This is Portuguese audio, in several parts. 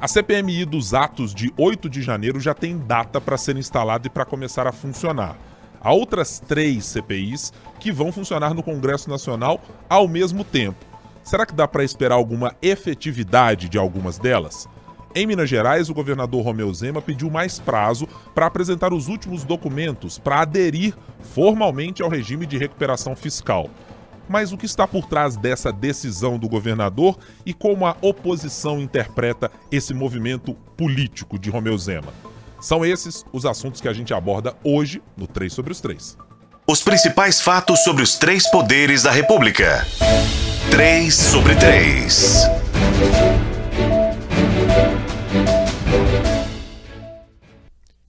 A CPMI dos atos de 8 de janeiro já tem data para ser instalada e para começar a funcionar. Há outras três CPIs que vão funcionar no Congresso Nacional ao mesmo tempo. Será que dá para esperar alguma efetividade de algumas delas? Em Minas Gerais, o governador Romeu Zema pediu mais prazo para apresentar os últimos documentos para aderir formalmente ao regime de recuperação fiscal. Mas o que está por trás dessa decisão do governador e como a oposição interpreta esse movimento político de Romeu Zema? São esses os assuntos que a gente aborda hoje no 3 sobre os 3. Os principais fatos sobre os três poderes da República. 3 sobre 3.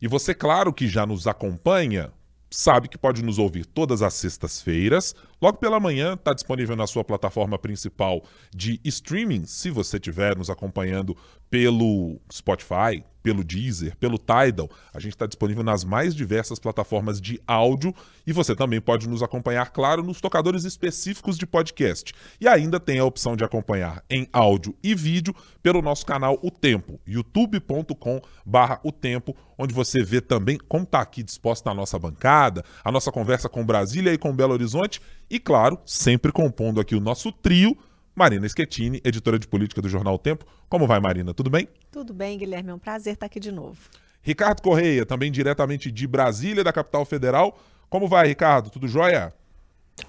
E você, claro que já nos acompanha, sabe que pode nos ouvir todas as sextas-feiras. Logo pela manhã está disponível na sua plataforma principal de streaming, se você estiver nos acompanhando pelo Spotify, pelo Deezer, pelo Tidal. A gente está disponível nas mais diversas plataformas de áudio e você também pode nos acompanhar, claro, nos tocadores específicos de podcast. E ainda tem a opção de acompanhar em áudio e vídeo pelo nosso canal O Tempo, youtube.com/barra O Tempo, onde você vê também como está aqui disposta a nossa bancada, a nossa conversa com Brasília e com Belo Horizonte e, claro, sempre compondo aqui o nosso trio Marina Schettini, editora de política do Jornal o Tempo. Como vai, Marina? Tudo bem? Tudo bem, Guilherme. É um prazer estar aqui de novo. Ricardo Correia, também diretamente de Brasília, da capital federal. Como vai, Ricardo? Tudo jóia?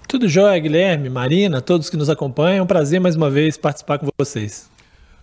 Tudo jóia, Guilherme, Marina, todos que nos acompanham. É um prazer mais uma vez participar com vocês.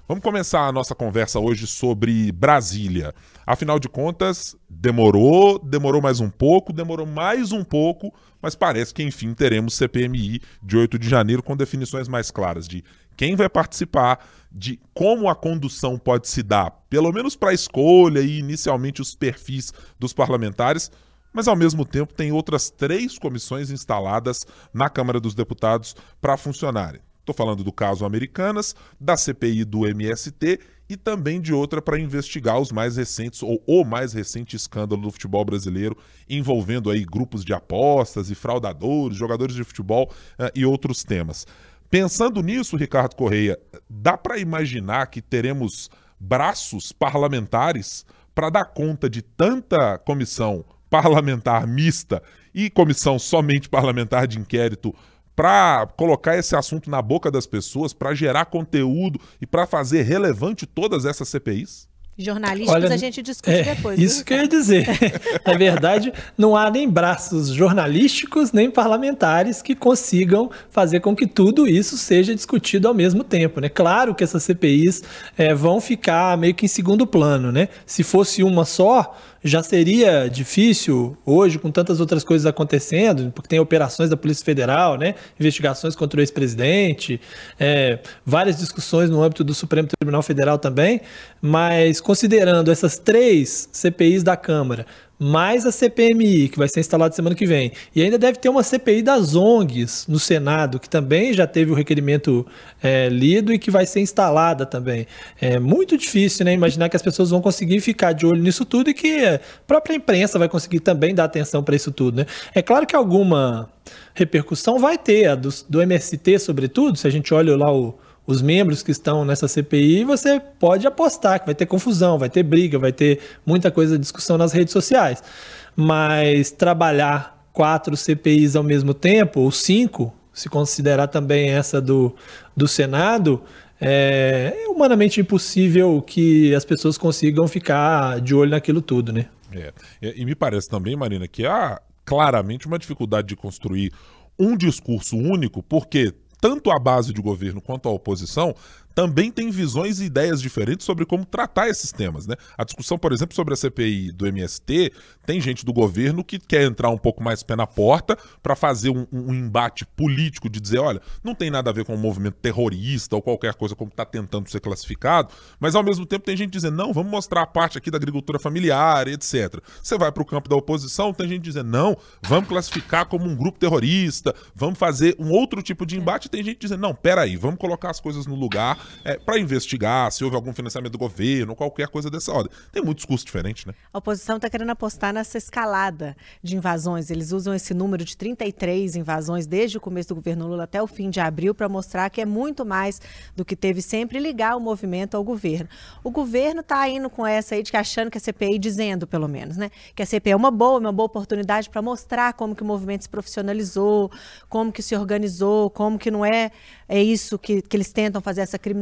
Vamos começar a nossa conversa hoje sobre Brasília. Afinal de contas, demorou, demorou mais um pouco, demorou mais um pouco, mas parece que enfim teremos CPMI de 8 de janeiro com definições mais claras de quem vai participar, de como a condução pode se dar, pelo menos para a escolha e inicialmente os perfis dos parlamentares, mas ao mesmo tempo tem outras três comissões instaladas na Câmara dos Deputados para funcionarem. Estou falando do caso Americanas, da CPI do MST e também de outra para investigar os mais recentes ou o mais recente escândalo do futebol brasileiro envolvendo aí grupos de apostas e fraudadores, jogadores de futebol uh, e outros temas. Pensando nisso, Ricardo Correia, dá para imaginar que teremos braços parlamentares para dar conta de tanta comissão parlamentar mista e comissão somente parlamentar de inquérito para colocar esse assunto na boca das pessoas, para gerar conteúdo e para fazer relevante todas essas CPIs? Jornalísticos Olha, a gente discute é, depois. Isso viu? que eu ia dizer. Na verdade, não há nem braços jornalísticos nem parlamentares que consigam fazer com que tudo isso seja discutido ao mesmo tempo. Né? Claro que essas CPIs é, vão ficar meio que em segundo plano. Né? Se fosse uma só, já seria difícil hoje, com tantas outras coisas acontecendo, porque tem operações da Polícia Federal, né? investigações contra o ex-presidente, é, várias discussões no âmbito do Supremo Tribunal Federal também, mas considerando essas três CPIs da Câmara, mais a CPMI, que vai ser instalada semana que vem. E ainda deve ter uma CPI das ONGs no Senado, que também já teve o requerimento é, lido e que vai ser instalada também. É muito difícil né, imaginar que as pessoas vão conseguir ficar de olho nisso tudo e que a própria imprensa vai conseguir também dar atenção para isso tudo. Né? É claro que alguma repercussão vai ter, a do, do MST, sobretudo, se a gente olha lá o os membros que estão nessa CPI, você pode apostar que vai ter confusão, vai ter briga, vai ter muita coisa de discussão nas redes sociais. Mas trabalhar quatro CPIs ao mesmo tempo, ou cinco, se considerar também essa do, do Senado, é, é humanamente impossível que as pessoas consigam ficar de olho naquilo tudo, né? É. E, e me parece também, Marina, que há claramente uma dificuldade de construir um discurso único, porque tanto a base de governo quanto a oposição também tem visões e ideias diferentes sobre como tratar esses temas. Né? A discussão, por exemplo, sobre a CPI do MST, tem gente do governo que quer entrar um pouco mais pé na porta para fazer um, um, embate político de dizer, olha, não tem nada a ver com um movimento terrorista ou qualquer coisa como está tentando ser classificado, mas ao mesmo tempo tem gente dizendo, não, vamos mostrar a parte aqui da agricultura familiar, etc. Você vai para o campo da oposição, tem gente dizendo, não, vamos classificar como um grupo terrorista, vamos fazer um outro tipo de embate, tem gente dizendo, não, peraí, vamos colocar as coisas no lugar, é, para investigar se houve algum financiamento do governo, qualquer coisa dessa ordem. Tem muitos custos diferentes, né? A oposição está querendo apostar nessa escalada de invasões. Eles usam esse número de 33 invasões desde o começo do governo Lula até o fim de abril para mostrar que é muito mais do que teve sempre ligar o movimento ao governo. O governo está indo com essa aí de que achando que a CPI, dizendo pelo menos, né? Que a CPI é uma boa, uma boa oportunidade para mostrar como que o movimento se profissionalizou, como que se organizou, como que não é, é isso que, que eles tentam fazer essa criminalização.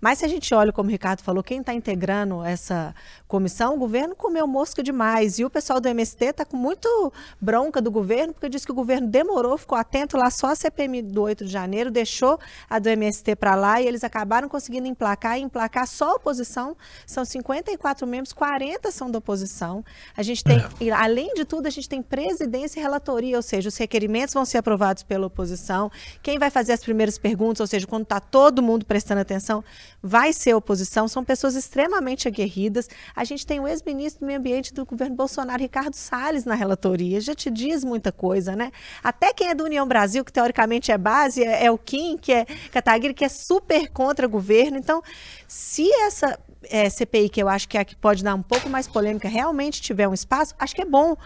Mas se a gente olha, como o Ricardo falou, quem está integrando essa comissão, o governo comeu mosca demais. E o pessoal do MST está com muito bronca do governo, porque diz que o governo demorou, ficou atento lá só a CPM do 8 de janeiro, deixou a do MST para lá e eles acabaram conseguindo emplacar e emplacar só a oposição. São 54 membros, 40 são da oposição. A gente tem, é. além de tudo, a gente tem presidência e relatoria, ou seja, os requerimentos vão ser aprovados pela oposição. Quem vai fazer as primeiras perguntas, ou seja, quando está todo mundo prestando atenção, vai ser oposição. São pessoas extremamente aguerridas. A gente tem o ex-ministro do Meio Ambiente do governo Bolsonaro, Ricardo Salles, na relatoria. Já te diz muita coisa, né? Até quem é do União Brasil, que teoricamente é base, é, é o Kim, que é Kataguiri, que é super contra governo. Então, se essa é, CPI, que eu acho que é a que pode dar um pouco mais polêmica, realmente tiver um espaço, acho que é bom,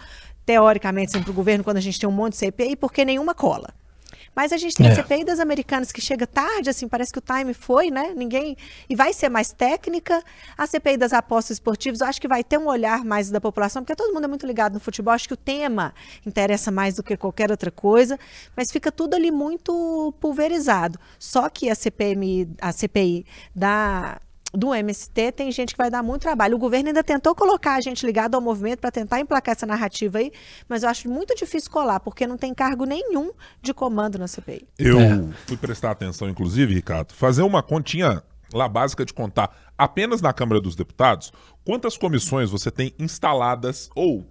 teoricamente, sempre para o governo, quando a gente tem um monte de CPI, porque nenhuma cola. Mas a gente tem é. a CPI das americanas que chega tarde, assim, parece que o time foi, né? Ninguém. E vai ser mais técnica. A CPI das apostas esportivas, eu acho que vai ter um olhar mais da população, porque todo mundo é muito ligado no futebol. Acho que o tema interessa mais do que qualquer outra coisa, mas fica tudo ali muito pulverizado. Só que a CPMI, a CPI da do MST, tem gente que vai dar muito trabalho. O governo ainda tentou colocar a gente ligado ao movimento para tentar emplacar essa narrativa aí, mas eu acho muito difícil colar, porque não tem cargo nenhum de comando na CPI. Eu é. fui prestar atenção, inclusive, Ricardo, fazer uma continha lá básica de contar apenas na Câmara dos Deputados quantas comissões você tem instaladas ou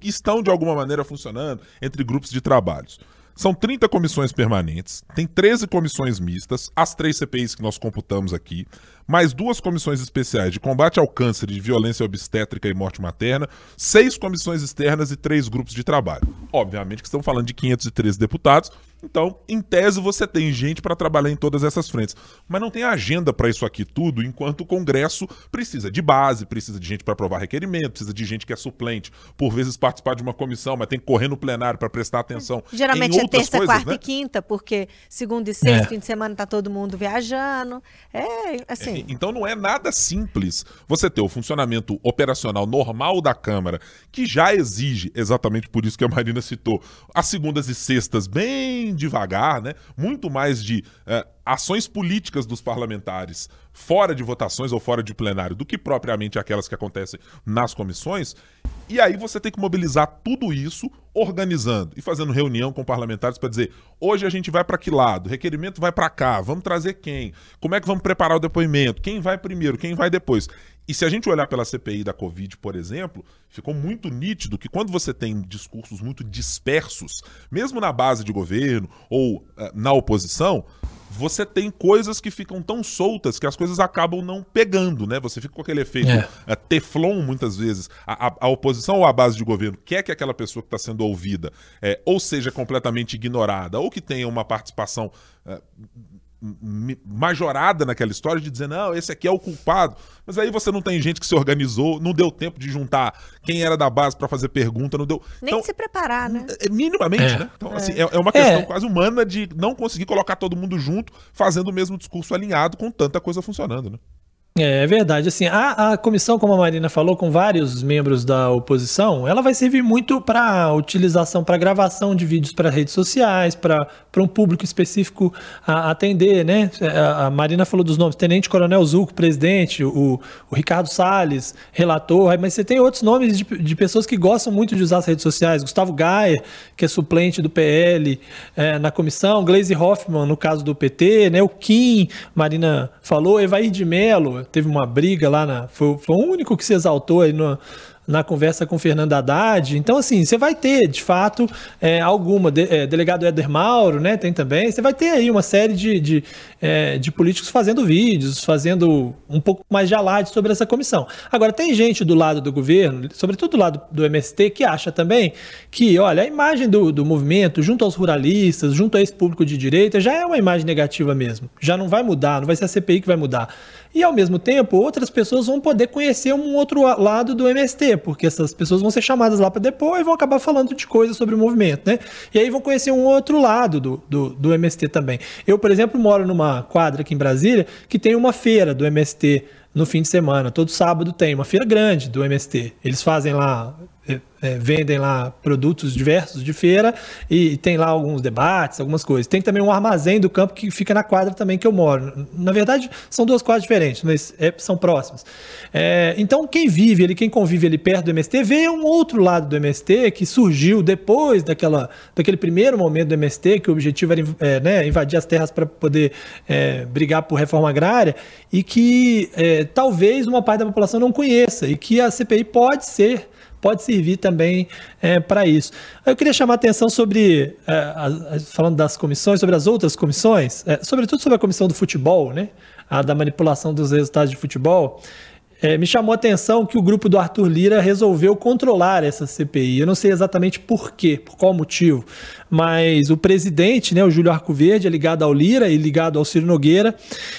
estão de alguma maneira funcionando entre grupos de trabalhos. São 30 comissões permanentes, tem 13 comissões mistas, as três CPIs que nós computamos aqui, mais duas comissões especiais de combate ao câncer de violência obstétrica e morte materna, seis comissões externas e três grupos de trabalho. Obviamente que estamos falando de 513 deputados, então, em tese, você tem gente para trabalhar em todas essas frentes. Mas não tem agenda para isso aqui tudo, enquanto o Congresso precisa de base, precisa de gente para aprovar requerimento, precisa de gente que é suplente, por vezes participar de uma comissão, mas tem que correr no plenário para prestar atenção. Geralmente é terça, coisas, quarta né? e quinta, porque segunda e sexta, é. fim de semana tá todo mundo viajando. É, assim. É, então não é nada simples você ter o funcionamento operacional normal da Câmara, que já exige, exatamente por isso que a Marina citou, as segundas e sextas bem devagar, né? Muito mais de é, ações políticas dos parlamentares fora de votações ou fora de plenário do que propriamente aquelas que acontecem nas comissões. E aí você tem que mobilizar tudo isso organizando e fazendo reunião com parlamentares para dizer: hoje a gente vai para que lado? Requerimento vai para cá, vamos trazer quem? Como é que vamos preparar o depoimento? Quem vai primeiro? Quem vai depois? E se a gente olhar pela CPI da Covid, por exemplo, ficou muito nítido que quando você tem discursos muito dispersos, mesmo na base de governo ou uh, na oposição, você tem coisas que ficam tão soltas que as coisas acabam não pegando, né? Você fica com aquele efeito é. uh, teflon, muitas vezes. A, a, a, oposição ou a base de governo quer que aquela pessoa que está sendo ouvida é, ou seja completamente ignorada, ou que tenha uma participação uh, majorada naquela história de dizer, não, esse aqui é o culpado. Mas aí você não tem gente que se organizou, não deu tempo de juntar quem era da base para fazer pergunta, não deu. Nem então, de se preparar, né? É, minimamente, é. né? Então, assim, é. assim, é, é uma questão é. quase humana de não conseguir colocar todo mundo junto, fazendo o mesmo discurso alinhado com tanta coisa funcionando, né? É, é verdade. Assim, a, a comissão, como a Marina falou, com vários membros da oposição, ela vai servir muito para utilização, para gravação de vídeos para redes sociais, para um público específico a, atender, né? A, a, Marina falou dos nomes: Tenente Coronel Zuco, presidente, o, o Ricardo Salles, relator, mas você tem outros nomes de, de, pessoas que gostam muito de usar as redes sociais. Gustavo Gaia, que é suplente do PL é, na comissão, Glaze Hoffman, no caso do PT, né? O Kim, Marina falou, Evair de Mello teve uma briga lá na. Foi, foi o único que se exaltou aí no, na conversa com Fernando Haddad. Então, assim, você vai ter, de fato, é, alguma. De, é, delegado Éder Mauro, né? Tem também. Você vai ter aí uma série de, de, é, de políticos fazendo vídeos, fazendo um pouco mais de alarde sobre essa comissão. Agora, tem gente do lado do governo, sobretudo do lado do MST, que acha também que, olha, a imagem do, do movimento, junto aos ruralistas, junto a esse público de direita, já é uma imagem negativa mesmo. Já não vai mudar, não vai ser a CPI que vai mudar. E, ao mesmo tempo, outras pessoas vão poder conhecer um outro lado do MST, porque essas pessoas vão ser chamadas lá para depois e vão acabar falando de coisas sobre o movimento, né? E aí vão conhecer um outro lado do, do, do MST também. Eu, por exemplo, moro numa quadra aqui em Brasília que tem uma feira do MST no fim de semana. Todo sábado tem uma feira grande do MST. Eles fazem lá é, é, vendem lá produtos diversos de feira e tem lá alguns debates, algumas coisas. Tem também um armazém do campo que fica na quadra também que eu moro. Na verdade, são duas quadras diferentes, mas é, são próximas. É, então, quem vive ali, quem convive ali perto do MST, vê um outro lado do MST que surgiu depois daquela, daquele primeiro momento do MST, que o objetivo era é, né, invadir as terras para poder é, brigar por reforma agrária, e que talvez uma parte da população não conheça, e que a CPI pode ser pode servir também é, para isso. Eu queria chamar a atenção sobre, é, falando das comissões, sobre as outras comissões, é, sobretudo sobre a comissão do futebol, né? A da manipulação dos resultados de futebol. É, me chamou a atenção que o grupo do Arthur Lira resolveu controlar essa CPI. Eu não sei exatamente por quê, por qual motivo, mas o presidente, né, o Júlio Arcoverde, é ligado ao Lira e ligado ao Ciro Nogueira,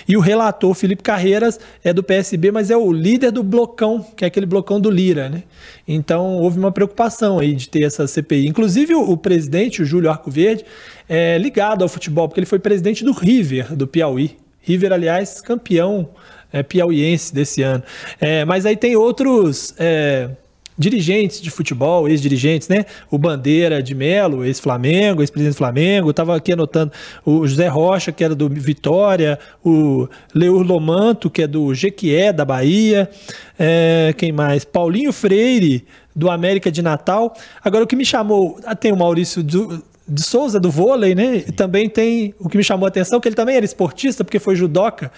e o relator Felipe Carreiras é do PSB, mas é o líder do blocão, que é aquele blocão do Lira. Né? Então houve uma preocupação aí de ter essa CPI. Inclusive o, o presidente, o Júlio Arcoverde, é ligado ao futebol, porque ele foi presidente do River, do Piauí. River, aliás, campeão é, piauiense desse ano. É, mas aí tem outros é, dirigentes de futebol, ex-dirigentes, né? O Bandeira de Melo, ex-Flamengo, ex-presidente do Flamengo. Estava aqui anotando o José Rocha, que era do Vitória, o Leur Lomanto, que é do Jequié, da Bahia. É, quem mais? Paulinho Freire, do América de Natal. Agora, o que me chamou. Ah, tem o Maurício do, de Souza, do vôlei, né? E também tem o que me chamou a atenção, que ele também era esportista, porque foi judoca.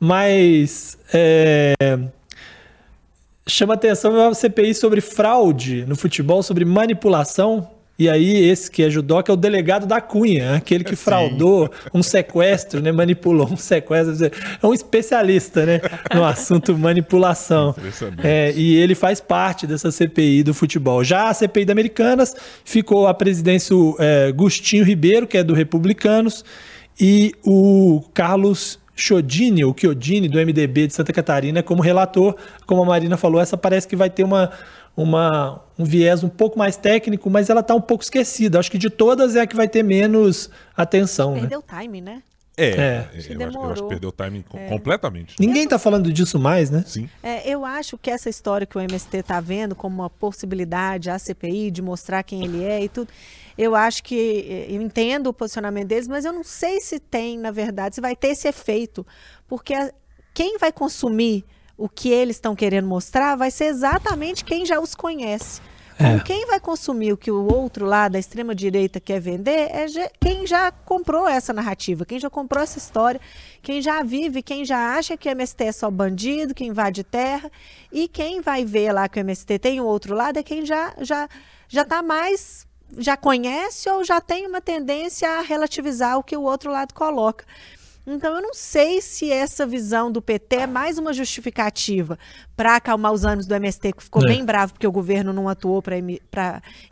Mas é, chama atenção uma CPI sobre fraude no futebol, sobre manipulação. E aí, esse que é judoca é o delegado da Cunha, aquele que Sim. fraudou um sequestro, né? Manipulou um sequestro. É um especialista, né? No assunto manipulação. É, e ele faz parte dessa CPI do futebol. Já a CPI da Americanas ficou a presidência o é, Gustinho Ribeiro, que é do Republicanos, e o Carlos Chodini, o Chiodini, do MDB de Santa Catarina, como relator. Como a Marina falou, essa parece que vai ter uma, uma, um viés um pouco mais técnico, mas ela está um pouco esquecida. Acho que de todas é a que vai ter menos atenção. Né? Perdeu né? time, né? É, é. Eu, acho, eu, acho, que perdeu o timing é. completamente. Ninguém está falando disso mais, né? Sim. É, eu acho que essa história que o MST está vendo como uma possibilidade, a CPI, de mostrar quem ele é e tudo, eu acho que eu entendo o posicionamento deles, mas eu não sei se tem, na verdade, se vai ter esse efeito, porque a, quem vai consumir o que eles estão querendo mostrar vai ser exatamente quem já os conhece. É. Quem vai consumir o que o outro lá da extrema direita quer vender é quem já comprou essa narrativa, quem já comprou essa história, quem já vive, quem já acha que o MST é só bandido, que invade terra, e quem vai ver lá que o MST tem o outro lado é quem já já já está mais já conhece ou já tem uma tendência a relativizar o que o outro lado coloca. Então, eu não sei se essa visão do PT é mais uma justificativa para acalmar os ânimos do MST, que ficou é. bem bravo porque o governo não atuou para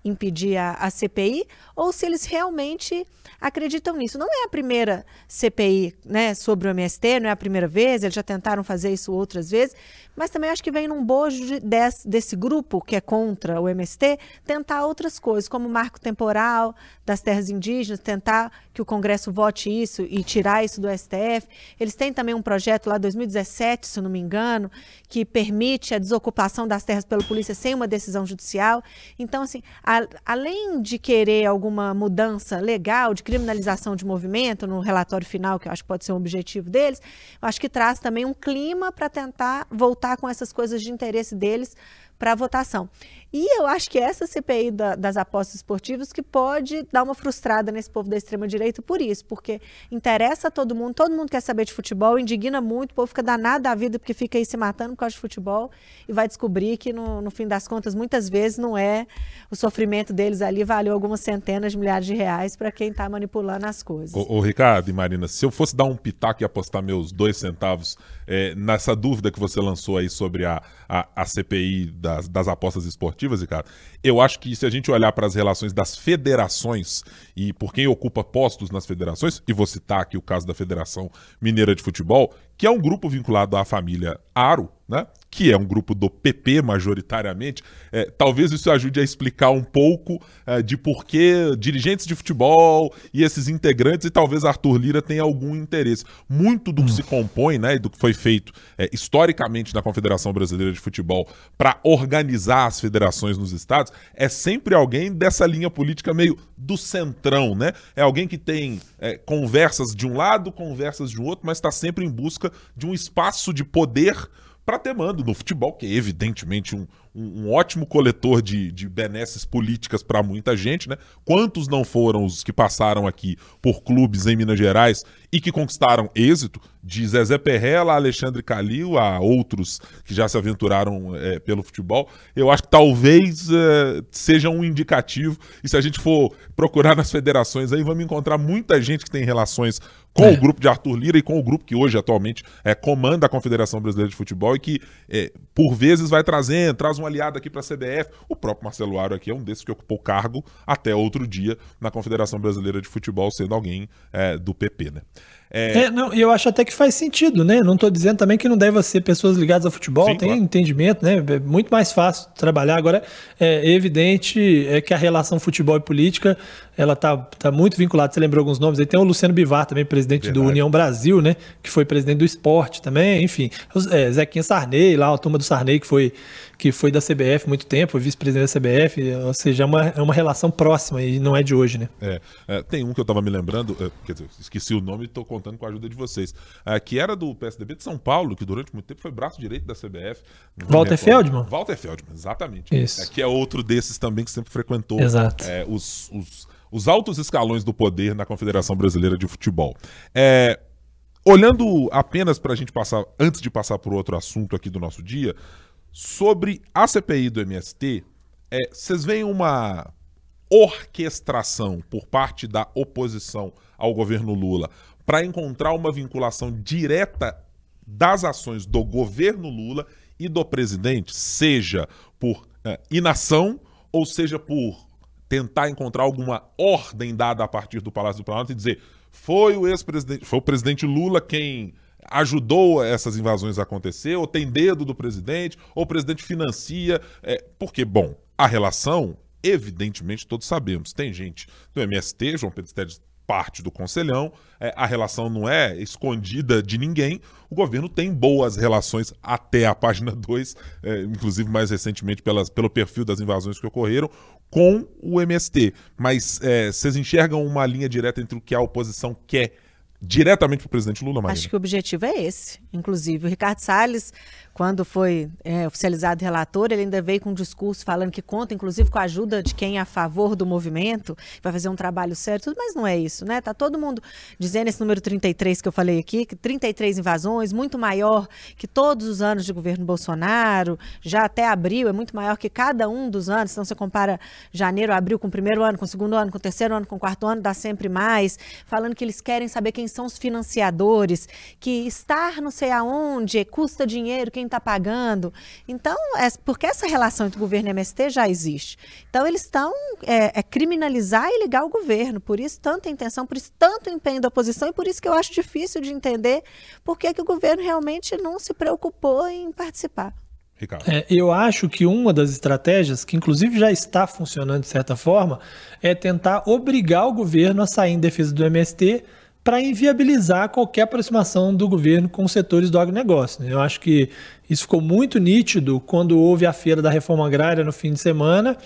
impedir a, a CPI, ou se eles realmente acreditam nisso. Não é a primeira CPI né, sobre o MST, não é a primeira vez, eles já tentaram fazer isso outras vezes, mas também acho que vem num bojo de, desse, desse grupo que é contra o MST tentar outras coisas, como marco temporal das terras indígenas, tentar que o Congresso vote isso e tirar isso do STF. Eles têm também um projeto lá 2017, se não me engano, que permite a desocupação das terras pela polícia sem uma decisão judicial. Então, assim, a, além de querer alguma mudança legal de criminalização de movimento no relatório final, que eu acho que pode ser um objetivo deles, eu acho que traz também um clima para tentar voltar com essas coisas de interesse deles para votação. E eu acho que essa CPI da, das apostas esportivas que pode dar uma frustrada nesse povo da extrema-direita por isso, porque interessa a todo mundo, todo mundo quer saber de futebol, indigna muito, o povo fica danado da vida porque fica aí se matando por causa de futebol e vai descobrir que, no, no fim das contas, muitas vezes não é o sofrimento deles ali, valeu algumas centenas de milhares de reais para quem está manipulando as coisas. Ô, ô, Ricardo e Marina, se eu fosse dar um pitaco e apostar meus dois centavos é, nessa dúvida que você lançou aí sobre a, a, a CPI das, das apostas esportivas, Ricardo, eu acho que se a gente olhar para as relações das federações e por quem ocupa postos nas federações, e vou citar aqui o caso da Federação Mineira de Futebol, que é um grupo vinculado à família Aro, né? Que é um grupo do PP majoritariamente, é, talvez isso ajude a explicar um pouco é, de por que dirigentes de futebol e esses integrantes, e talvez Arthur Lira tenha algum interesse. Muito do que se compõe, né, e do que foi feito é, historicamente na Confederação Brasileira de Futebol para organizar as federações nos estados, é sempre alguém dessa linha política meio do centrão, né? É alguém que tem é, conversas de um lado, conversas de um outro, mas está sempre em busca de um espaço de poder para ter mando no futebol, que é evidentemente um, um, um ótimo coletor de, de benesses políticas para muita gente, né? Quantos não foram os que passaram aqui por clubes em Minas Gerais e que conquistaram êxito? De Zezé Perrella, Alexandre Calil, a outros que já se aventuraram é, pelo futebol. Eu acho que talvez é, seja um indicativo. E se a gente for procurar nas federações aí, vamos encontrar muita gente que tem relações com é. o grupo de Arthur Lira e com o grupo que hoje atualmente é, comanda a Confederação Brasileira de Futebol e que é, por vezes vai trazendo, traz um aliado aqui para a CBF. O próprio Marcelo Aro aqui é um desses que ocupou cargo até outro dia na Confederação Brasileira de Futebol, sendo alguém é, do PP, né? É... é... não, eu acho até que faz sentido, né? Não estou dizendo também que não deve ser pessoas ligadas ao futebol, Sim, tem claro. entendimento, né? É muito mais fácil trabalhar. Agora, é evidente é que a relação futebol e política, ela tá, tá muito vinculada. Você lembrou alguns nomes? Aí tem o Luciano Bivar também, presidente Verdade. do União Brasil, né? Que foi presidente do esporte também, enfim. É, Zequinha Sarney, lá a turma do Sarney, que foi que foi da CBF muito tempo, vice-presidente da CBF, ou seja, é uma, é uma relação próxima e não é de hoje, né? É, é tem um que eu estava me lembrando, é, quer dizer, esqueci o nome e estou contando com a ajuda de vocês, é, que era do PSDB de São Paulo, que durante muito tempo foi braço direito da CBF. Walter Feldman? Walter Feldman, exatamente. Isso. É, que é outro desses também que sempre frequentou Exato. É, os, os, os altos escalões do poder na Confederação Brasileira de Futebol. É, olhando apenas para a gente passar, antes de passar por outro assunto aqui do nosso dia, Sobre a CPI do MST, é, vocês veem uma orquestração por parte da oposição ao governo Lula para encontrar uma vinculação direta das ações do governo Lula e do presidente, seja por é, inação ou seja por tentar encontrar alguma ordem dada a partir do Palácio do Planalto e dizer foi o ex-presidente, foi o presidente Lula quem ajudou essas invasões a acontecer, ou tem dedo do presidente, ou o presidente financia. É, porque, bom, a relação, evidentemente, todos sabemos. Tem gente do MST, João Pedro Esteves parte do Conselhão, é, a relação não é escondida de ninguém, o governo tem boas relações até a página 2, é, inclusive mais recentemente pelas, pelo perfil das invasões que ocorreram, com o MST. Mas é, vocês enxergam uma linha direta entre o que a oposição quer diretamente para o presidente Lula, Marina? Acho que o objetivo é esse. Inclusive, o Ricardo Salles quando foi é, oficializado o relator, ele ainda veio com um discurso falando que conta, inclusive, com a ajuda de quem é a favor do movimento, vai fazer um trabalho sério, tudo, mas não é isso, né? Tá todo mundo dizendo esse número 33 que eu falei aqui, que 33 invasões, muito maior que todos os anos de governo Bolsonaro, já até abril, é muito maior que cada um dos anos, então você compara janeiro, abril com o primeiro ano, com o segundo ano, com o terceiro ano, com o quarto ano, dá sempre mais, falando que eles querem saber quem são os financiadores, que estar não sei aonde custa dinheiro, quem está pagando. Então, é, porque essa relação entre governo e MST já existe. Então, eles estão é, é, criminalizar e ligar o governo. Por isso, tanta intenção, por isso, tanto empenho da oposição, e por isso que eu acho difícil de entender por que, que o governo realmente não se preocupou em participar. É, eu acho que uma das estratégias, que inclusive já está funcionando de certa forma, é tentar obrigar o governo a sair em defesa do MST para inviabilizar qualquer aproximação do governo com os setores do agronegócio. Né? Eu acho que Isso ficou muito nítido quando houve a feira da reforma agrária no fim de semana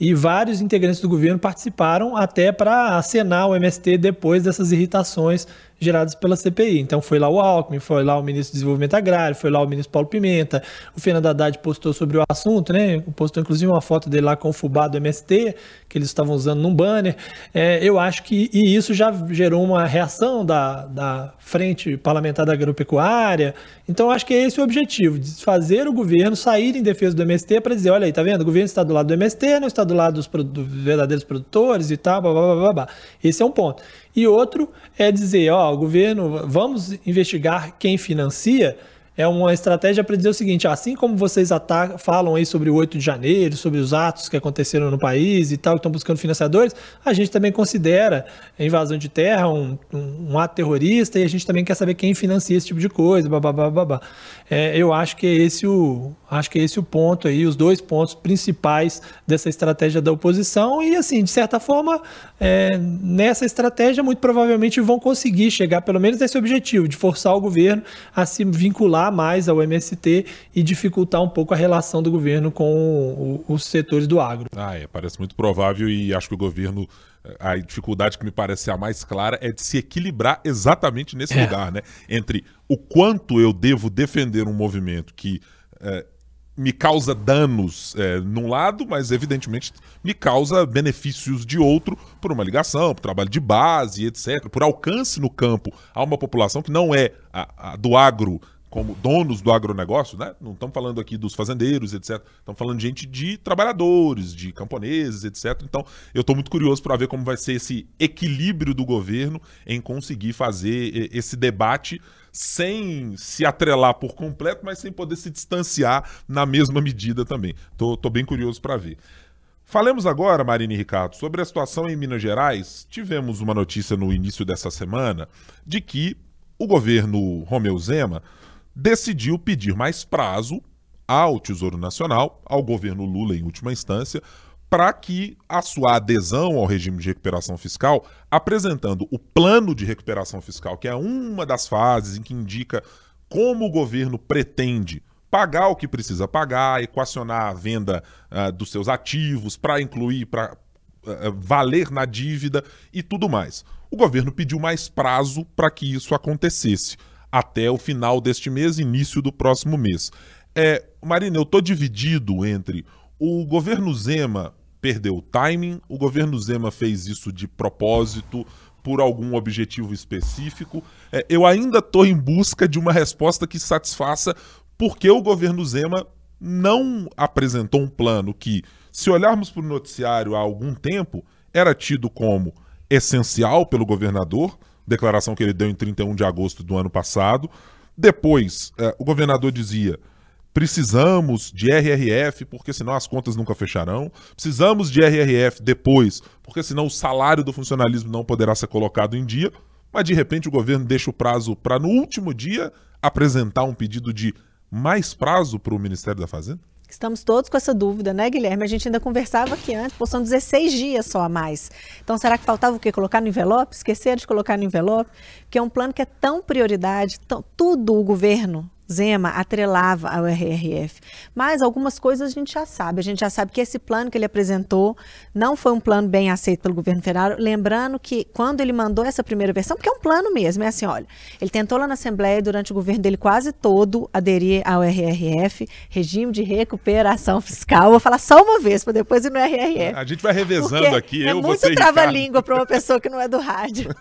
e vários integrantes do governo participaram até para acenar o MST depois dessas irritações geradas pela CPI. Então foi lá o Alckmin, foi lá o ministro do Desenvolvimento Agrário, foi lá o ministro Paulo Pimenta, o Fernando Haddad postou sobre o assunto, né? Postou inclusive uma foto dele lá com o fubá do MST, que eles estavam usando num banner. É, eu acho que e isso já gerou uma reação da, da Frente Parlamentar da Agropecuária. Então acho que é esse o objetivo, de fazer o governo sair em defesa do MST para dizer, olha aí, tá vendo? O governo está do lado do MST, não está do lado dos, dos verdadeiros produtores e tal, blá, blá, blá, blá. Esse é um ponto. E outro é dizer, ó, o governo, vamos investigar quem financia, é uma estratégia para dizer o seguinte: assim como vocês falam aí sobre o 8 de janeiro, sobre os atos que aconteceram no país e tal, que estão buscando financiadores, a gente também considera a invasão de terra um, um, um, ato terrorista e a gente também quer saber quem financia esse tipo de coisa, babá, babá. É, eu acho que é esse o acho que é esse o ponto aí, os dois pontos principais dessa estratégia da oposição e assim, de certa forma, é, nessa estratégia muito provavelmente vão conseguir chegar pelo menos nesse objetivo de forçar o governo a se vincular mais ao MST e dificultar um pouco a relação do governo com o, os setores do agro. Ah, é, parece muito provável e acho que o governo a dificuldade que me parece a mais clara é de se equilibrar exatamente nesse é. lugar, né? Entre o quanto eu devo defender um movimento que é, me causa danos é, num lado, mas evidentemente me causa benefícios de outro por uma ligação, por trabalho de base, etc., por alcance no campo a uma população que não é a, a do agro como donos do agronegócio, né? Não estamos falando aqui dos fazendeiros, etc. Estamos falando de gente de trabalhadores, de camponeses, etc. Então, eu estou muito curioso para ver como vai ser esse equilíbrio do governo em conseguir fazer esse debate sem se atrelar por completo, mas sem poder se distanciar na mesma medida também. Tô bem curioso para ver. Falemos agora, Marina e Ricardo, sobre a situação em Minas Gerais. Tivemos uma notícia no início dessa semana de que o governo Romeu Zema decidiu pedir mais prazo ao Tesouro Nacional, ao governo Lula em última instância, para que a sua adesão ao regime de recuperação fiscal, apresentando o plano de recuperação fiscal, que é uma das fases em que indica como o governo pretende pagar o que precisa pagar, equacionar a venda uh, dos seus ativos, para incluir, para uh, ah, valer na dívida e tudo mais. O governo pediu mais prazo para que isso acontecesse até o final deste mês, início do próximo mês. É, Marina, eu estou dividido entre o governo Zema perdeu o timing, o governo Zema fez isso de propósito, por algum objetivo específico. É, eu ainda estou em busca de uma resposta que satisfaça porque o governo Zema não apresentou um plano que, se olharmos para o noticiário há algum tempo, era tido como essencial pelo governador, declaração que ele deu em 31 de agosto do ano passado. Depois, é, o governador dizia: precisamos de RRF, porque senão as contas nunca fecharão. Precisamos de RRF depois, porque senão o salário do funcionalismo não poderá ser colocado em dia. Mas de repente o governo deixa o prazo para no último dia apresentar um pedido de mais prazo para o Ministério da Fazenda? Estamos todos com essa dúvida, né, Guilherme? A gente ainda conversava aqui antes, pô, são 16 dias só a mais. Então, será que faltava o quê? Colocar no envelope? Esquecer de colocar no envelope? Que é um plano que é tão prioridade, tão, tudo o governo Zema atrelava ao RRF. Mas algumas coisas a gente já sabe. A gente já sabe que esse plano que ele apresentou não foi um plano bem aceito pelo governo federal. Lembrando que quando ele mandou essa primeira versão, porque é um plano mesmo, é assim, olha, ele tentou lá na Assembleia, durante o governo dele quase todo, aderir ao RRF, Regime de Recuperação Fiscal. Vou falar só uma vez, para depois ir no RRF. A gente vai revezando aqui, é eu, muito trava-língua para uma pessoa que não é do rádio.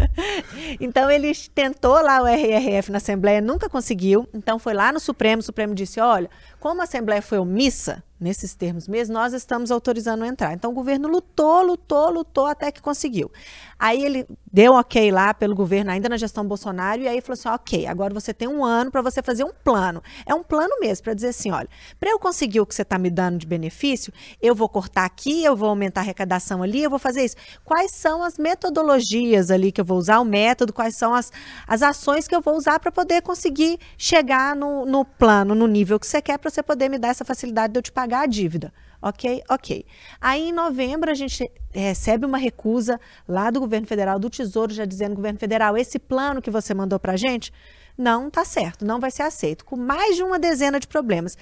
então ele tentou lá o RRF na Assembleia, nunca conseguiu então foi lá no Supremo, o Supremo disse: olha, como a Assembleia foi omissa, nesses termos mesmo, nós estamos autorizando entrar. Então o governo lutou, lutou, lutou até que conseguiu. Aí ele deu ok lá pelo governo, ainda na gestão Bolsonaro, e aí falou assim: ok, agora você tem um ano para você fazer um plano. É um plano mesmo, para dizer assim: olha, para eu conseguir o que você está me dando de benefício, eu vou cortar aqui, eu vou aumentar a arrecadação ali, eu vou fazer isso. Quais são as metodologias ali que eu vou usar, o método, quais são as, as ações que eu vou usar para poder conseguir chegar no, no plano, no nível que você quer, você poder me dar essa facilidade de eu te pagar a dívida. Ok? Ok. Aí em novembro a gente recebe uma recusa lá do governo federal, do Tesouro, já dizendo, governo federal, esse plano que você mandou para a gente não está certo, não vai ser aceito, com mais de uma dezena de problemas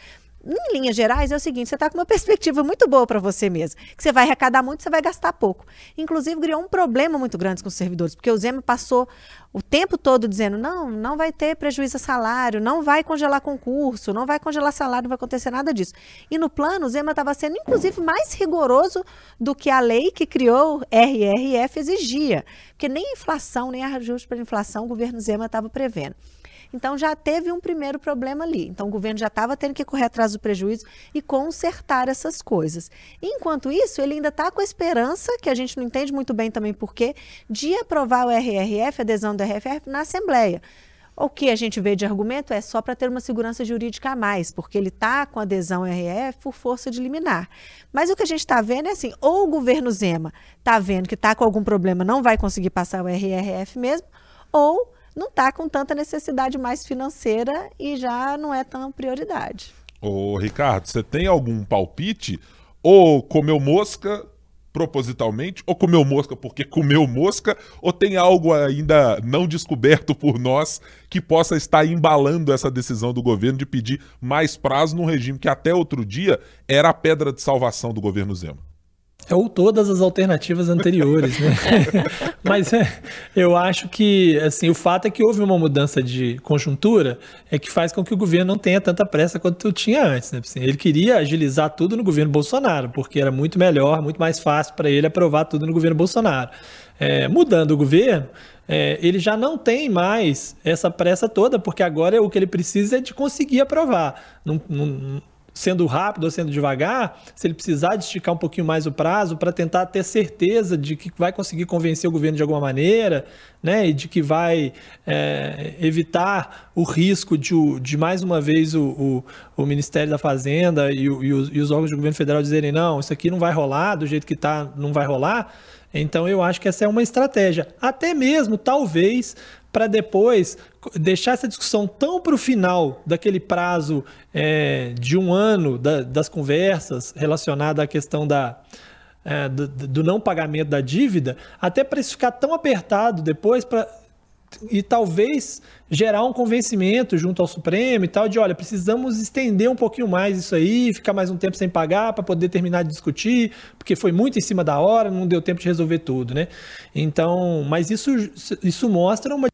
em linhas gerais, é o seguinte: você está com uma perspectiva muito boa para você mesmo. Que você vai arrecadar muito, você vai gastar pouco. Inclusive, criou um problema muito grande com os servidores, porque o Zema passou o tempo todo dizendo: não, não vai ter prejuízo a salário, não vai congelar concurso, não vai congelar salário, não vai acontecer nada disso. E no plano, o Zema estava sendo, inclusive, mais rigoroso do que a lei que criou RRF exigia. Porque nem inflação, nem ajuste para inflação o governo Zema estava prevendo. Então já teve um primeiro problema ali. Então o governo já estava tendo que correr atrás do prejuízo e consertar essas coisas. Enquanto isso, ele ainda está com a esperança, que a gente não entende muito bem também porquê, de aprovar o RRF, a adesão do RRF, na Assembleia. O que a gente vê de argumento é só para ter uma segurança jurídica a mais, porque ele está com adesão ao RF por força de liminar. Mas o que a gente está vendo é assim: ou o governo Zema está vendo que está com algum problema, não vai conseguir passar o RRF mesmo, ou não está com tanta necessidade mais financeira e já não é tão prioridade. Ô, Ricardo, você tem algum palpite? Ou comeu mosca propositalmente, ou comeu mosca porque comeu mosca, ou tem algo ainda não descoberto por nós que possa estar embalando essa decisão do governo de pedir mais prazo num regime que até outro dia era a pedra de salvação do governo Zema? Ou todas as alternativas anteriores, né? Mas é, eu acho que, assim, o fato é que houve uma mudança de conjuntura é que faz com que o governo não tenha tanta pressa quanto tinha antes, né? Assim, ele queria agilizar tudo no governo Bolsonaro, porque era muito melhor, muito mais fácil para ele aprovar tudo no governo Bolsonaro. É, mudando o governo, é, ele já não tem mais essa pressa toda, porque agora o que ele precisa é de conseguir aprovar. Não, não, sendo rápido ou sendo devagar, se ele precisar de esticar um pouquinho mais o prazo para tentar ter certeza de que vai conseguir convencer o governo de alguma maneira, né, e de que vai é, evitar o risco de, de mais uma vez o, o, o Ministério da Fazenda e, o, e, os, e os órgãos do governo federal dizerem não, isso aqui não vai rolar, do jeito que está, não vai rolar. Então eu acho que essa é uma estratégia. Até mesmo, talvez, para depois deixar essa discussão tão para o final daquele prazo é, de um ano da, das conversas relacionada à questão da, é, do, do, não pagamento da dívida, até para isso ficar tão apertado depois para e talvez gerar um convencimento junto ao Supremo e tal de, olha, precisamos estender um pouquinho mais isso aí, ficar mais um tempo sem pagar para poder terminar de discutir, porque foi muito em cima da hora, não deu tempo de resolver tudo, né? Então, mas isso isso mostra uma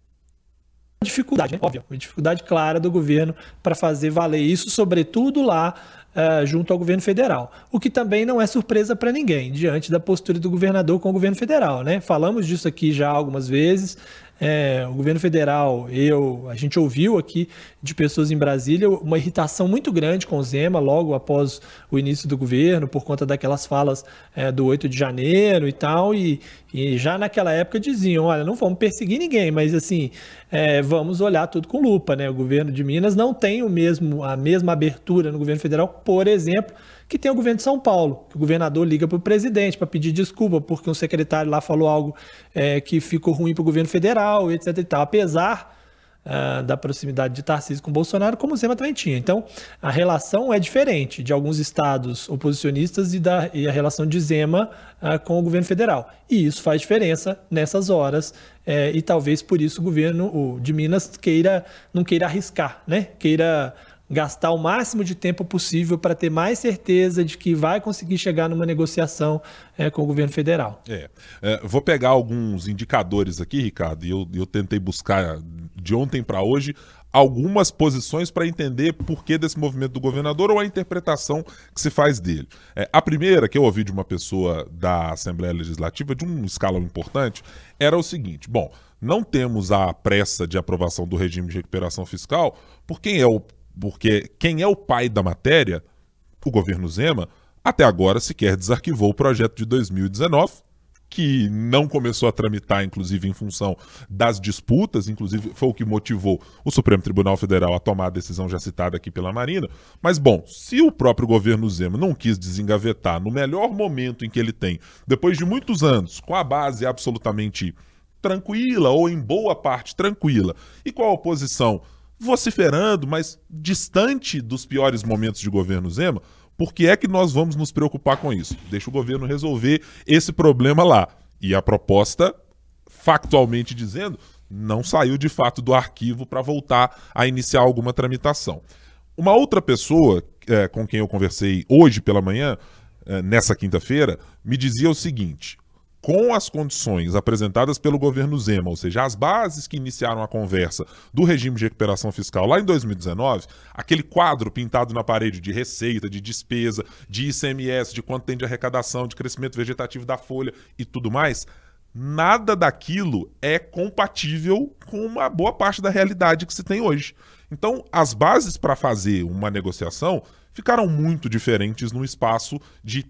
dificuldade, né? óbvio, uma dificuldade clara do governo para fazer valer isso, sobretudo lá uh, junto ao governo federal. O que também não é surpresa para ninguém, diante da postura do governador com o governo federal. Né? Falamos disso aqui já algumas vezes. É, o governo federal, eu, a gente ouviu aqui de pessoas em Brasília uma irritação muito grande com o Zema logo após o início do governo, por conta daquelas falas é, do 8 de janeiro e tal, e, e, já naquela época diziam, olha, não vamos perseguir ninguém, mas assim, é, vamos olhar tudo com lupa, né? O governo de Minas não tem o mesmo, a mesma abertura no governo federal, por exemplo, que tem o governo de São Paulo, que o governador liga para o presidente para pedir desculpa porque um secretário lá falou algo é, que ficou ruim para o governo federal, etc. E tal. Apesar uh, da proximidade de Tarcísio com Bolsonaro, como o Zema também tinha. Então, a relação é diferente de alguns estados oposicionistas e, da, e a relação de Zema uh, com o governo federal. E isso faz diferença nessas horas, é, e talvez por isso o governo o, de Minas queira não queira arriscar, né? Queira gastar o máximo de tempo possível para ter mais certeza de que vai conseguir chegar numa negociação é, com o governo federal. É. é vou pegar alguns indicadores aqui, Ricardo, e eu, eu tentei buscar de ontem para hoje algumas posições para entender por que desse movimento do governador ou a interpretação que se faz dele. É, a primeira, que eu ouvi de uma pessoa da Assembleia Legislativa, de um escalão importante, era o seguinte: bom, não temos a pressa de aprovação do regime de recuperação fiscal, por quem é o porque quem é o pai da matéria, o governo Zema, até agora sequer desarquivou o projeto de 2019, que não começou a tramitar, inclusive, em função das disputas, inclusive foi o que motivou o Supremo Tribunal Federal a tomar a decisão já citada aqui pela Marina. Mas, bom, se o próprio governo Zema não quis desengavetar no melhor momento em que ele tem, depois de muitos anos, com a base absolutamente tranquila, ou em boa parte tranquila, e com a oposição vociferando, mas distante dos piores momentos de governo Zema, por que é que nós vamos nos preocupar com isso? Deixa o governo resolver esse problema lá. E a proposta, factualmente dizendo, não saiu de fato do arquivo para voltar a iniciar alguma tramitação. Uma outra pessoa é, com quem eu conversei hoje pela manhã, é, nessa quinta-feira, me dizia o seguinte: com as condições apresentadas pelo governo Zema, ou seja, as bases que iniciaram a conversa do regime de recuperação fiscal lá em 2019, aquele quadro pintado na parede de receita, de despesa, de ICMS, de quanto tem de arrecadação, de crescimento vegetativo da folha e tudo mais, nada daquilo é compatível com uma boa parte da realidade que se tem hoje. Então, as bases para fazer uma negociação ficaram muito diferentes no espaço de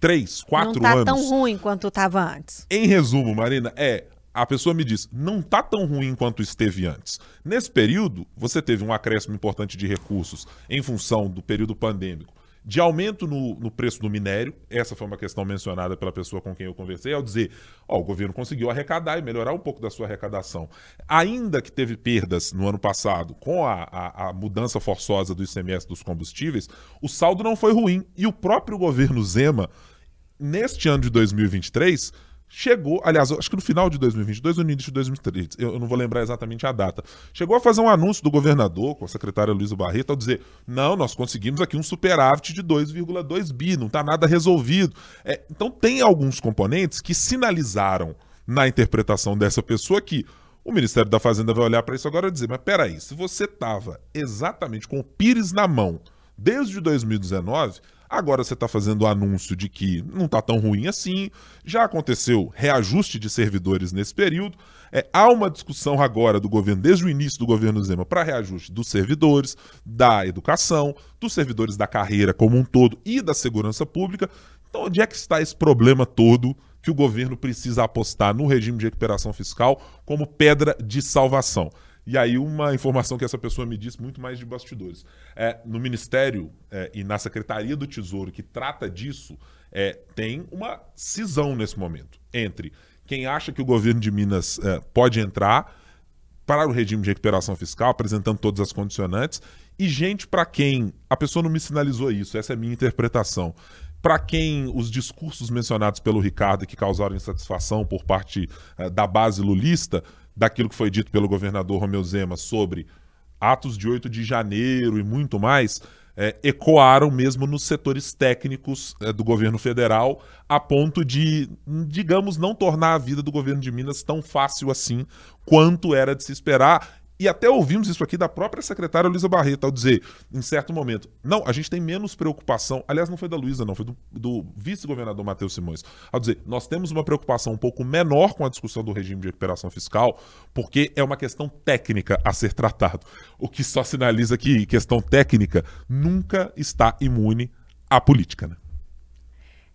três, quatro não tá anos. tão ruim quanto estava antes. Em resumo, Marina, é. A pessoa me diz, não tá tão ruim quanto esteve antes. Nesse período, você teve um acréscimo importante de recursos em função do período pandêmico, de aumento no, no, preço do minério. Essa foi uma questão mencionada pela pessoa com quem eu conversei, ao dizer: ó, o governo conseguiu arrecadar e melhorar um pouco da sua arrecadação. Ainda que teve perdas no ano passado com a, a, a mudança forçosa do ICMS dos combustíveis, o saldo não foi ruim. E o próprio governo Zema neste ano de 2023, chegou, aliás, acho que no final de 2022 ou no início de 2023, eu, não vou lembrar exatamente a data, chegou a fazer um anúncio do governador com a secretária Luísa Barreto ao dizer: não, nós conseguimos aqui um superávit de 2,2 bi, não está nada resolvido. É, então, tem alguns componentes que sinalizaram na interpretação dessa pessoa que o Ministério da Fazenda vai olhar para isso agora e dizer: mas peraí, se você estava exatamente com o Pires na mão desde 2019 Agora você está fazendo o anúncio de que não está tão ruim assim, já aconteceu reajuste de servidores nesse período. É, há uma discussão agora do governo, desde o início do governo Zema, para reajuste dos servidores, da educação, dos servidores da carreira como um todo e da segurança pública. Então, onde é que está esse problema todo que o governo precisa apostar no regime de recuperação fiscal como pedra de salvação? E aí, uma informação que essa pessoa me disse, muito mais de bastidores. É, no Ministério é, e na Secretaria do Tesouro, que trata disso, é, tem uma cisão nesse momento entre quem acha que o governo de Minas é, pode entrar para o regime de recuperação fiscal, apresentando todas as condicionantes, e gente para quem a pessoa não me sinalizou isso, essa é a minha interpretação. Para quem os discursos mencionados pelo Ricardo que causaram insatisfação por parte é, da base lulista daquilo que foi dito pelo governador Romeu Zema sobre atos de 8 de janeiro e muito mais, é, ecoaram mesmo nos setores técnicos é, do governo federal, a ponto de, digamos, não tornar a vida do governo de Minas tão fácil assim quanto era de se esperar. E até ouvimos isso aqui da própria secretária Luísa Barreto, ao dizer, em certo momento, não, a gente tem menos preocupação. Aliás, não foi da Luísa, não, foi do, do vice-governador Matheus Simões. Ao dizer, nós temos uma preocupação um pouco menor com a discussão do regime de recuperação fiscal, porque é uma questão técnica a ser tratado. O que só sinaliza que questão técnica nunca está imune à política, né?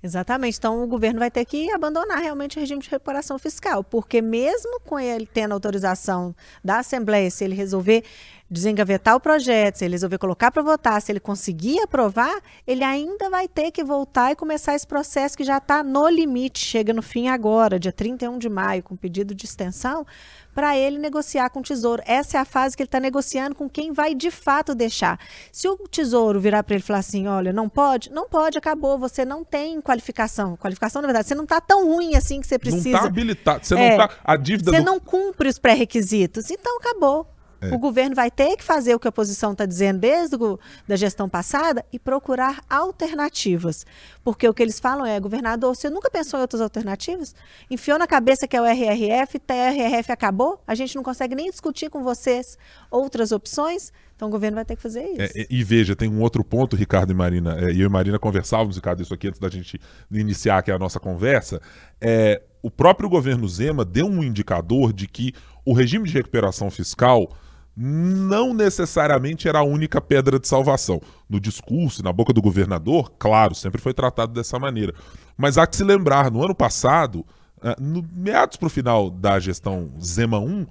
Exatamente. Então o governo vai ter que abandonar realmente o regime de recuperação fiscal, porque mesmo com ele tendo autorização da Assembleia, se ele resolver desengavetar o projeto, se ele resolver colocar para votar, se ele conseguir aprovar, ele ainda vai ter que voltar e começar esse processo que já está no limite, chega no fim agora, dia 31 de maio, com pedido de extensão, para ele negociar com o Tesouro. Essa é a fase que ele está negociando com quem vai de fato deixar. Se o Tesouro virar para ele e falar assim, olha, não pode, não pode, acabou, você não tem qualificação. Qualificação, na verdade, você não está tão ruim assim que você precisa. Não está habilitado, você é, não está, a dívida Você do... não cumpre os pré-requisitos, então acabou. É. O governo vai ter que fazer o que a oposição está dizendo desde a da gestão passada e procurar alternativas. Porque o que eles falam é, governador, você nunca pensou em outras alternativas? Enfiou na cabeça que é o RRF, o RRF acabou, a gente não consegue nem discutir com vocês outras opções, então o governo vai ter que fazer isso. É, e veja, tem um outro ponto, Ricardo e Marina, é, e eu e Marina conversávamos, Ricardo, isso aqui antes da gente iniciar aqui a nossa conversa, é, o próprio governo Zema deu um indicador de que o regime de recuperação fiscal não necessariamente era a única pedra de salvação. No discurso, na boca do governador, claro, sempre foi tratado dessa maneira. Mas há que se lembrar, no ano passado, eh, no meados para o final da gestão Zema 1,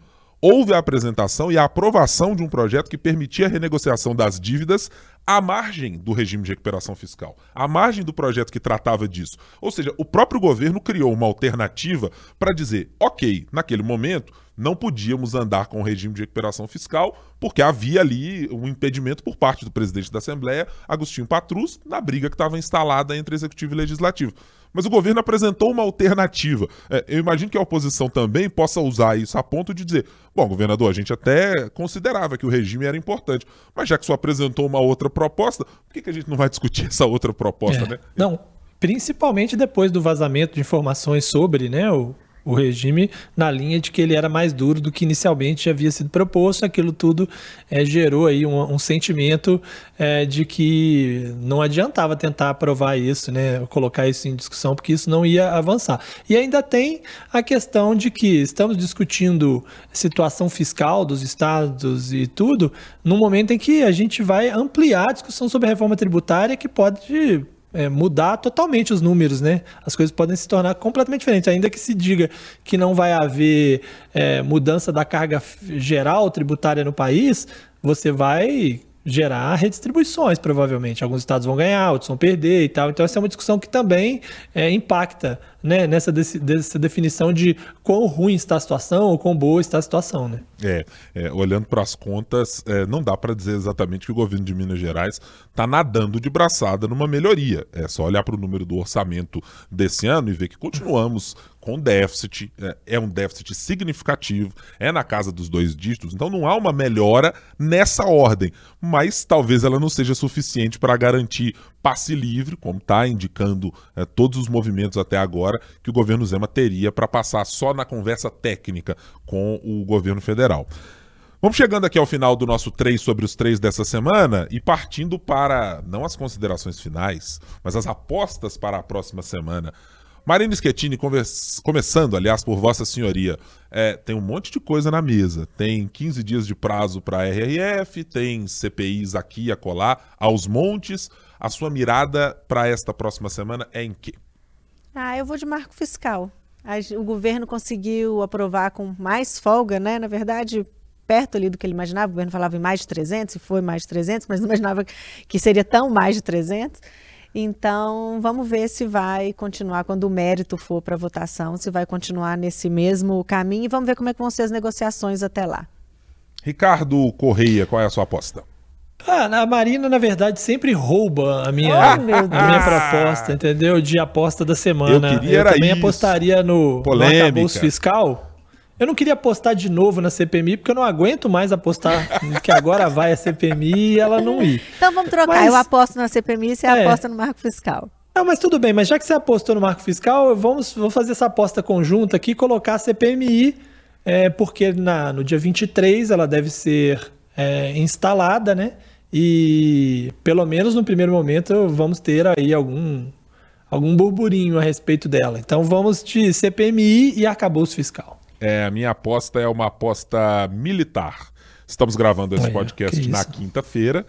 houve a apresentação e a aprovação de um projeto que permitia a renegociação das dívidas à margem do regime de recuperação fiscal, à margem do projeto que tratava disso. Ou seja, o próprio governo criou uma alternativa para dizer, ok, naquele momento não podíamos andar com o regime de recuperação fiscal, porque havia ali um impedimento por parte do presidente da Assembleia, Agostinho Patrus, na briga que estava instalada entre Executivo e Legislativo. Mas o governo apresentou uma alternativa. É, eu imagino que a oposição também possa usar isso a ponto de dizer: bom, governador, a gente até considerava que o regime era importante, mas já que só apresentou uma outra proposta, por que, que a gente não vai discutir essa outra proposta, É. né? Não, principalmente depois do vazamento de informações sobre né, o, o regime, na linha de que ele era mais duro do que inicialmente havia sido proposto. Aquilo tudo eh, gerou aí um, um sentimento eh, de que não adiantava tentar aprovar isso, né, colocar isso em discussão, porque isso não ia avançar. E ainda tem a questão de que estamos discutindo situação fiscal dos estados e tudo, no momento em que a gente vai ampliar a discussão sobre a reforma tributária, que pode é, mudar totalmente os números, né? As coisas podem se tornar completamente diferentes. Ainda que se diga que não vai haver é, mudança da carga geral tributária no país, você vai gerar redistribuições, provavelmente. Alguns estados vão ganhar, outros vão perder e tal. Então, essa é uma discussão que também é, impacta né, nessa desse- dessa definição de quão ruim está a situação ou quão boa está a situação, né? É, é, olhando para as contas, é, não dá para dizer exatamente que o governo de Minas Gerais está nadando de braçada numa melhoria. É só olhar para o número do orçamento desse ano e ver que continuamos com déficit, é, é um déficit significativo, é na casa dos dois dígitos, então não há uma melhora nessa ordem, mas talvez ela não seja suficiente para garantir passe livre, como está indicando é, todos os movimentos até agora, que o governo Zema teria para passar só na conversa técnica com o governo federal. Vamos chegando aqui ao final do nosso 3 sobre os 3 dessa semana e partindo para, não as considerações finais, mas as apostas para a próxima semana. Marina Schettini, começando, aliás, por Vossa Senhoria, é, tem um monte de coisa na mesa. Tem 15 dias de prazo para a RRF, tem CPIs aqui e acolá, aos montes. A sua mirada para esta próxima semana é em quê? Ah, eu vou de marco fiscal. O governo conseguiu aprovar com mais folga, né? Na verdade, perto ali do que ele imaginava. O governo falava em mais de 300, e foi mais de 300, mas não imaginava que seria tão mais de 300. Então, vamos ver se vai continuar, quando o mérito for para votação, se vai continuar nesse mesmo caminho e vamos ver como é que vão ser as negociações até lá. Ricardo Correia, qual é a sua aposta? Ah, a Marina, na verdade, sempre rouba a minha, Oh, a minha Deus. proposta, entendeu? De aposta da semana. Eu queria era também isso. apostaria no, no Polêmica. arcabouço fiscal. Eu não queria apostar de novo na CPMI, porque eu não aguento mais apostar que agora vai a CPMI e ela não ir. Então, vamos trocar. Mas- Eu aposto na CPMI e você É. aposta no marco fiscal. Não, mas tudo bem, mas já que você apostou no marco fiscal, vamos, vamos fazer essa aposta conjunta aqui e colocar a CPMI, é, porque na, no dia 23 ela deve ser é, instalada, né? E pelo menos no primeiro momento vamos ter aí algum, algum burburinho a respeito dela. Então vamos de CPMI e arcabouço fiscal. É, a minha aposta é uma aposta militar. Estamos gravando esse Olha, podcast que na quinta-feira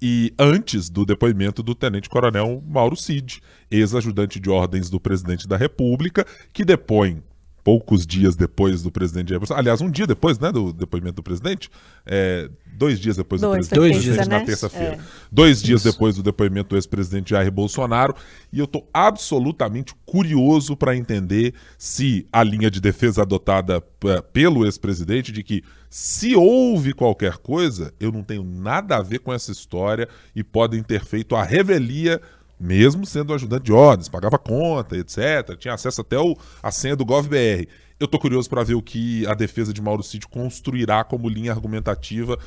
e antes do depoimento do tenente-coronel Mauro Cid, ex-ajudante de ordens do presidente da República, que depõe poucos dias depois do presidente Jair Bolsonaro. Aliás, um dia depois né, do depoimento do presidente, é, dois dias depois do Dois, presidente, presidente terça, na né? terça-feira. É. Dois dias Isso. depois do depoimento do ex-presidente Jair Bolsonaro. E eu estou absolutamente curioso para entender se a linha de defesa adotada eh, pelo ex-presidente de que se houve qualquer coisa, eu não tenho nada a ver com essa história e podem ter feito a revelia mesmo sendo ajudante de ordens, pagava conta, etc. Tinha acesso até o, a senha do GovBR. Eu tô curioso para ver o que a defesa de Mauro Cid construirá como linha argumentativa.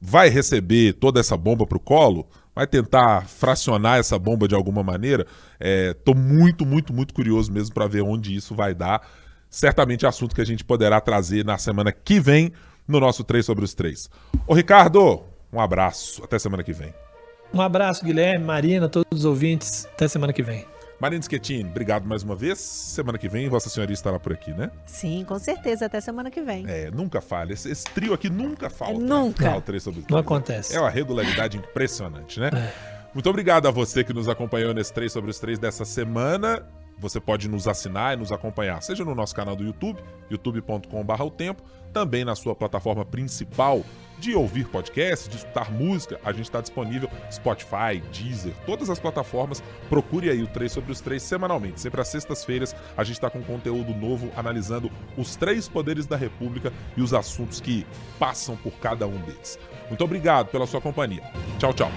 Vai receber toda essa bomba pro colo? Vai tentar fracionar essa bomba de alguma maneira? É, tô muito, muito, muito curioso mesmo para ver onde isso vai dar. Certamente é assunto que a gente poderá trazer na semana que vem no nosso 3 sobre os 3. Ô Ricardo, um abraço. Até semana que vem. Um abraço, Guilherme, Marina, todos os ouvintes. Até semana que vem. Marina Schettini, obrigado mais uma vez. Semana que vem, Vossa Senhoria estará por aqui, né? Sim, com certeza. Até semana que vem. É, nunca falha. Esse, esse trio aqui nunca falta. Nunca. Ah, o três sobre Não três. acontece. É uma regularidade impressionante, né? Muito obrigado a você que nos acompanhou nesse 3 sobre os 3 dessa semana. Você pode nos assinar e nos acompanhar, seja no nosso canal do YouTube, youtube.com.br o tempo, também na sua plataforma principal de ouvir podcast, de escutar música. A gente está disponível Spotify, Deezer, todas as plataformas. Procure aí o 3 sobre os 3 semanalmente. Sempre às sextas-feiras a gente está com conteúdo novo analisando os três poderes da República e os assuntos que passam por cada um deles. Muito obrigado pela sua companhia. Tchau, tchau.